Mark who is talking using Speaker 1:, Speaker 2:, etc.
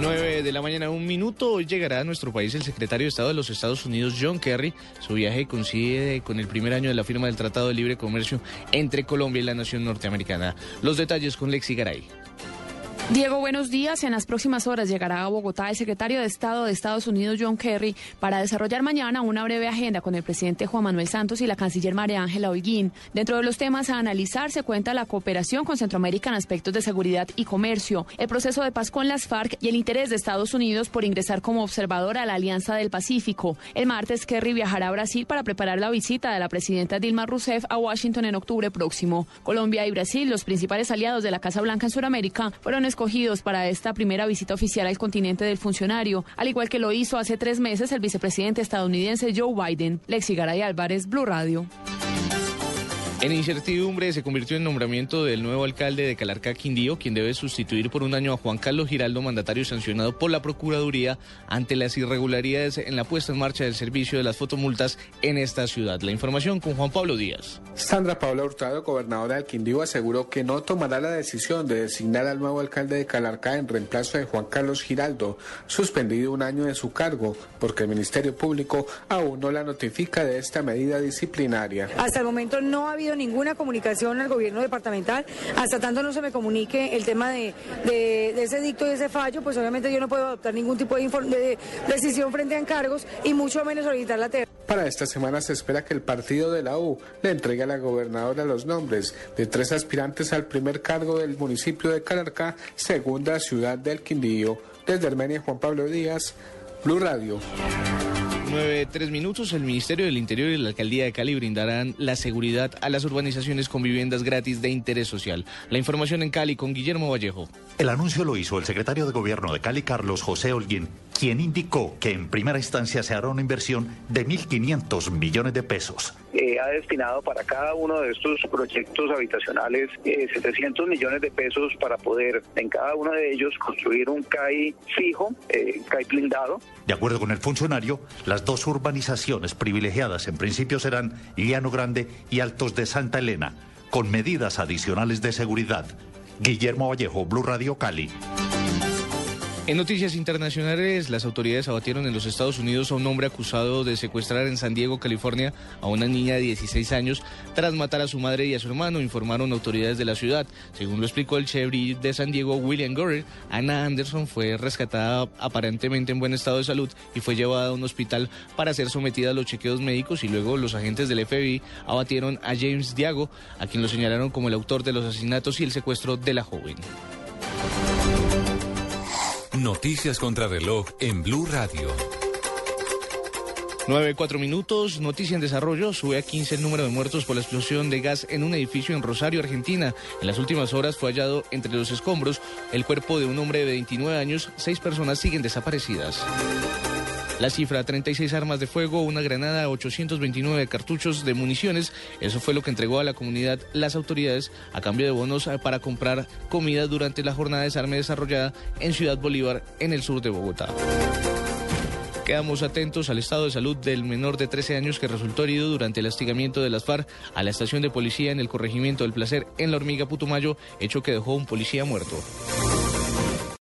Speaker 1: 9 de la mañana, un minuto. Hoy llegará a nuestro país el secretario de Estado de los Estados Unidos, John Kerry. Su viaje coincide con el primer año de la firma del Tratado de Libre Comercio entre Colombia y la nación norteamericana. Los detalles con Lexi Garay.
Speaker 2: Diego, buenos días. En las próximas horas llegará a Bogotá el secretario de Estado de Estados Unidos, John Kerry, para desarrollar mañana una breve agenda con el presidente Juan Manuel Santos y la canciller María Ángela Holguín. Dentro de los temas a analizar se cuenta la cooperación con Centroamérica en aspectos de seguridad y comercio, el proceso de paz con las FARC y el interés de Estados Unidos por ingresar como observador a la Alianza del Pacífico. El martes, Kerry viajará a Brasil para preparar la visita de la presidenta Dilma Rousseff a Washington en octubre próximo. Colombia y Brasil, los principales aliados de la Casa Blanca en Sudamérica, fueron para esta primera visita oficial al continente del funcionario, al igual que lo hizo hace tres meses el vicepresidente estadounidense Joe Biden. Lexi Garay Álvarez, Blue Radio.
Speaker 1: En incertidumbre se convirtió en nombramiento del nuevo alcalde de Calarcá, Quindío, quien debe sustituir por un año a Juan Carlos Giraldo, mandatario sancionado por la Procuraduría ante las irregularidades en la puesta en marcha del servicio de las fotomultas en esta ciudad. La información con Juan Pablo Díaz.
Speaker 3: Sandra Paula Hurtado, gobernadora del Quindío, aseguró que no tomará la decisión de designar al nuevo alcalde de Calarcá en reemplazo de Juan Carlos Giraldo, suspendido un año de su cargo, porque el Ministerio Público aún no la notifica de esta medida disciplinaria.
Speaker 4: Hasta el momento no ha ninguna comunicación al gobierno departamental. Hasta tanto no se me comunique el tema de, ese dicto y ese fallo, pues obviamente yo no puedo adoptar ningún tipo de, de decisión frente a encargos y mucho menos solicitar la tierra.
Speaker 3: Para esta semana se espera que el partido de la U le entregue a la gobernadora los nombres de tres aspirantes al primer cargo del municipio de Calarcá, segunda ciudad del Quindío. Desde Armenia, Juan Pablo Díaz, Blue Radio.
Speaker 1: 9, tres minutos, el Ministerio del Interior y la Alcaldía de Cali brindarán la seguridad a las urbanizaciones con viviendas gratis de interés social. La información en Cali con Guillermo Vallejo.
Speaker 5: El anuncio lo hizo el secretario de Gobierno de Cali, Carlos José Holguín, quien indicó que en primera instancia se hará una inversión de 1.500 millones de pesos.
Speaker 6: Eh, ha destinado para cada uno de estos proyectos habitacionales 700 eh, millones de pesos para poder en cada uno de ellos construir un CAI fijo, eh, CAI blindado.
Speaker 5: De acuerdo con el funcionario, las dos urbanizaciones privilegiadas en principio serán Llano Grande y Altos de Santa Elena, con medidas adicionales de seguridad. Guillermo Vallejo, Blue Radio Cali.
Speaker 1: En noticias internacionales, las autoridades abatieron en los Estados Unidos a un hombre acusado de secuestrar en San Diego, California, a una niña de 16 años tras matar a su madre y a su hermano, informaron autoridades de la ciudad. Según lo explicó el sheriff de San Diego, William Gore, Anna Anderson fue rescatada aparentemente en buen estado de salud y fue llevada a un hospital para ser sometida a los chequeos médicos y luego los agentes del FBI abatieron a James Diago, a quien lo señalaron como el autor de los asesinatos y el secuestro de la joven.
Speaker 7: Noticias contra reloj en Blue Radio.
Speaker 1: 9, 4 minutos, noticia en desarrollo, sube a 15 el número de muertos por la explosión de gas en un edificio en Rosario, Argentina. En las últimas horas fue hallado entre los escombros el cuerpo de un hombre de 29 años, seis personas siguen desaparecidas. La cifra, 36 armas de fuego, una granada, 829 cartuchos de municiones. Eso fue lo que entregó a la comunidad las autoridades a cambio de bonos eh, para comprar comida durante la jornada de desarme desarrollada en Ciudad Bolívar, en el sur de Bogotá. Quedamos atentos al estado de salud del menor de 13 años que resultó herido durante el hostigamiento de las FARC a la estación de policía en el corregimiento del Placer en la Hormiga Putumayo, hecho que dejó un policía muerto.